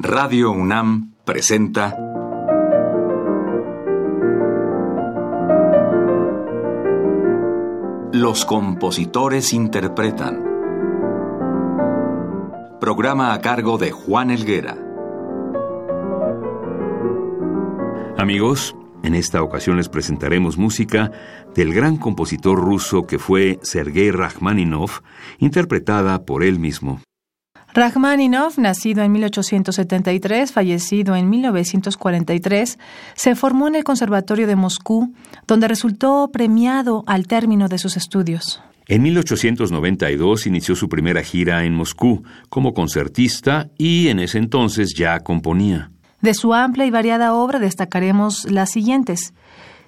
Radio UNAM presenta Los compositores interpretan. Programa a cargo de Juan Elguera. Amigos, en esta ocasión les presentaremos música del gran compositor ruso que fue Sergei Rachmaninoff, interpretada por él mismo. Rachmaninoff, nacido en 1873, fallecido en 1943, se formó en el Conservatorio de Moscú, donde resultó premiado al término de sus estudios. En 1892 inició su primera gira en Moscú como concertista y en ese entonces ya componía. De su amplia y variada obra destacaremos las siguientes.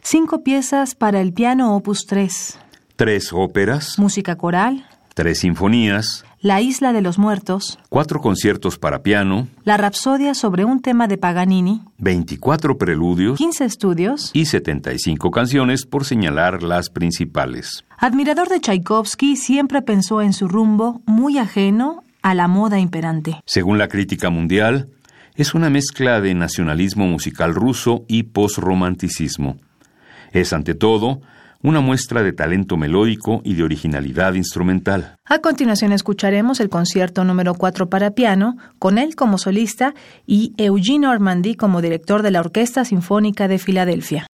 Cinco piezas para el piano opus 3. Tres óperas. Música coral. Tres sinfonías. La isla de los muertos. Cuatro conciertos para piano. La rapsodia sobre un tema de Paganini. 24 preludios. 15 estudios. Y 75 canciones por señalar las principales. Admirador de Tchaikovsky, siempre pensó en su rumbo muy ajeno a la moda imperante. Según la crítica mundial, es una mezcla de nacionalismo musical ruso y posromanticismo. Es, ante todo, una muestra de talento melódico y de originalidad instrumental. A continuación escucharemos el concierto número 4 para piano, con él como solista y Eugene Ormandy como director de la Orquesta Sinfónica de Filadelfia.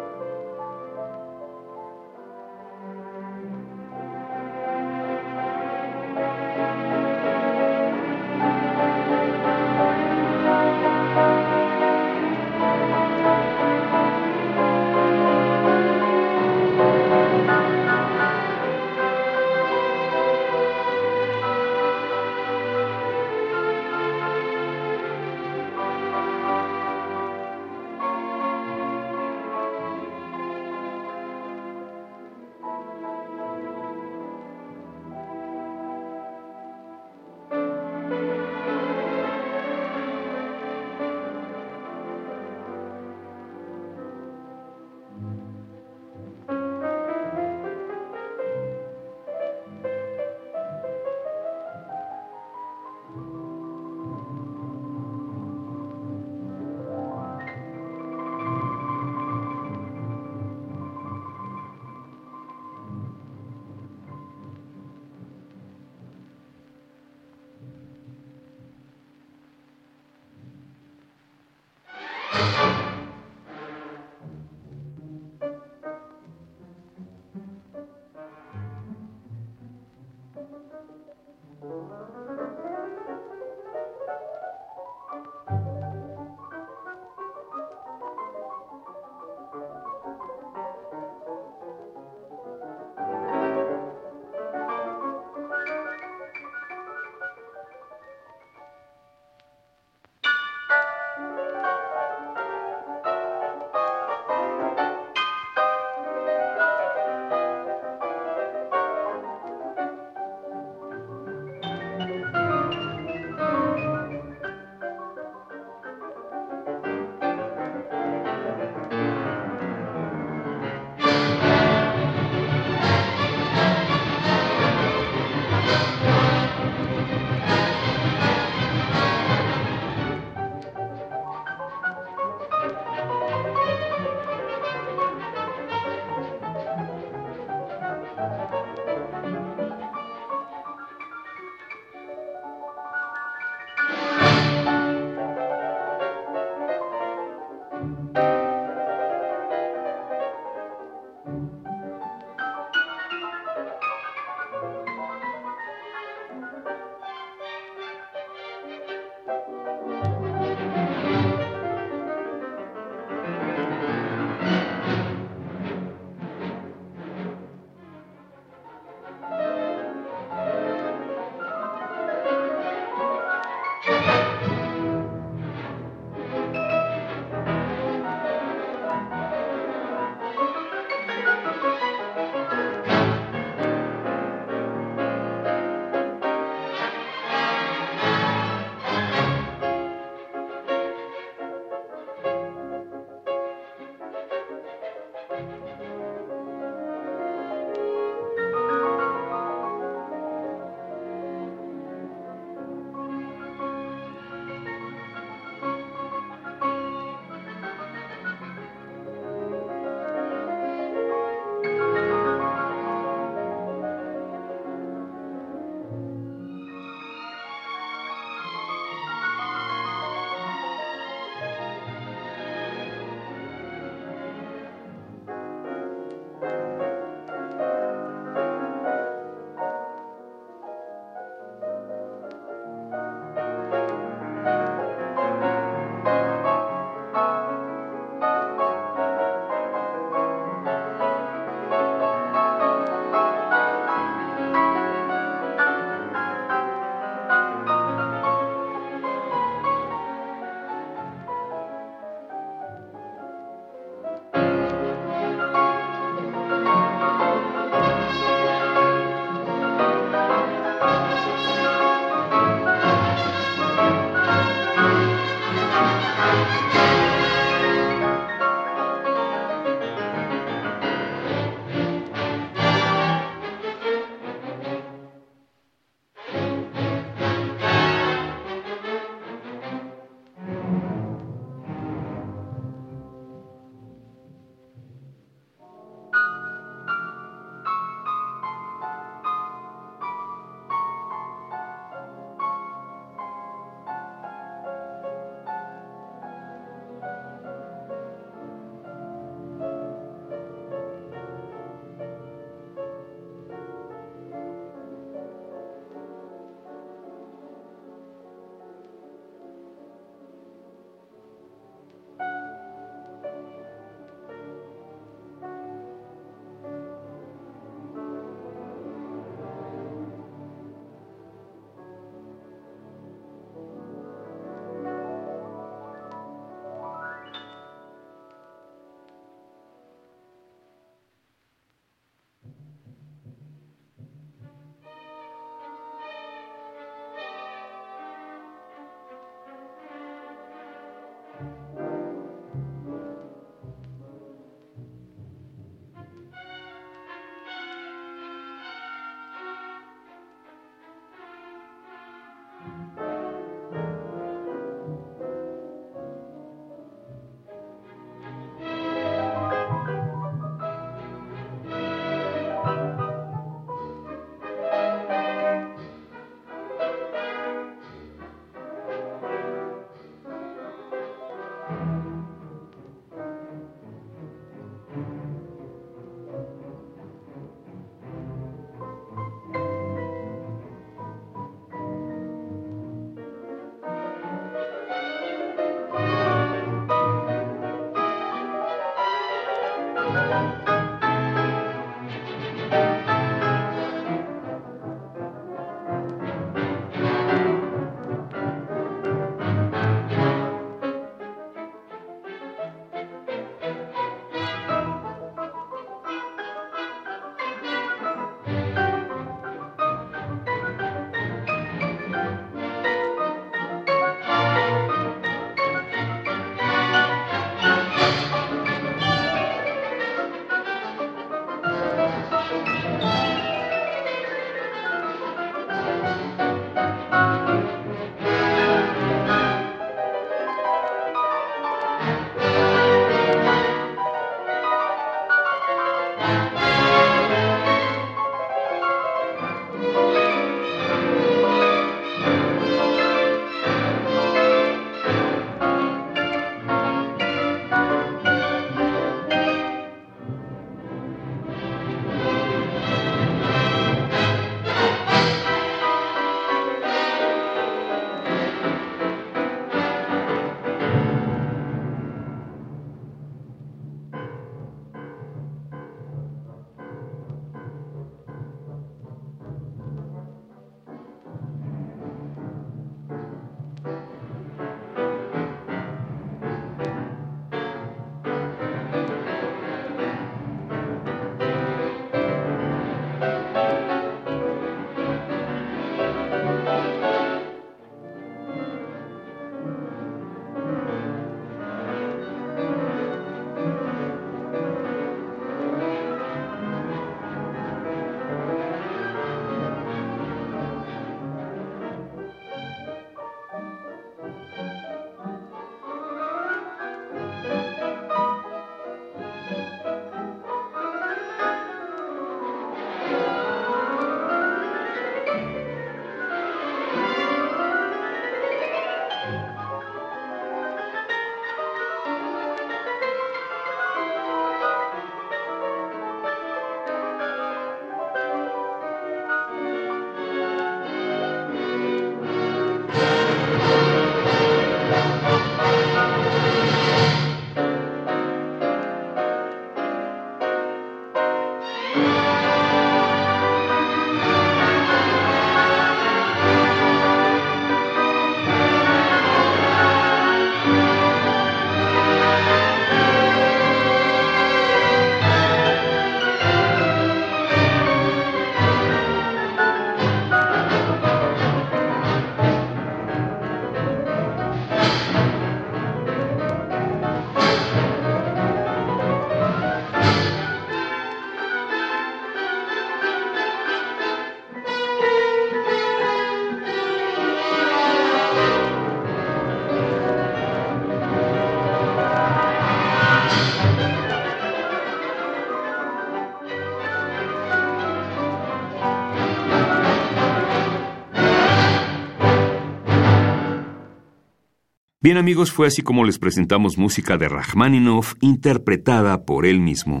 Bien amigos, fue así como les presentamos música de Rachmaninoff interpretada por él mismo.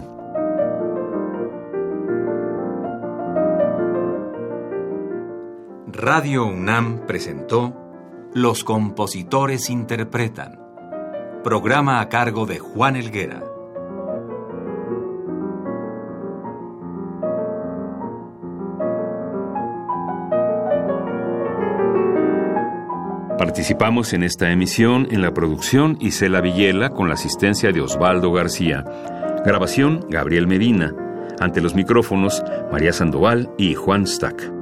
Radio UNAM presentó Los compositores interpretan, programa a cargo de Juan Elguera. Participamos en esta emisión en la producción Isela Villela con la asistencia de Osvaldo García. Grabación Gabriel Medina. Ante los micrófonos María Sandoval y Juan Stack.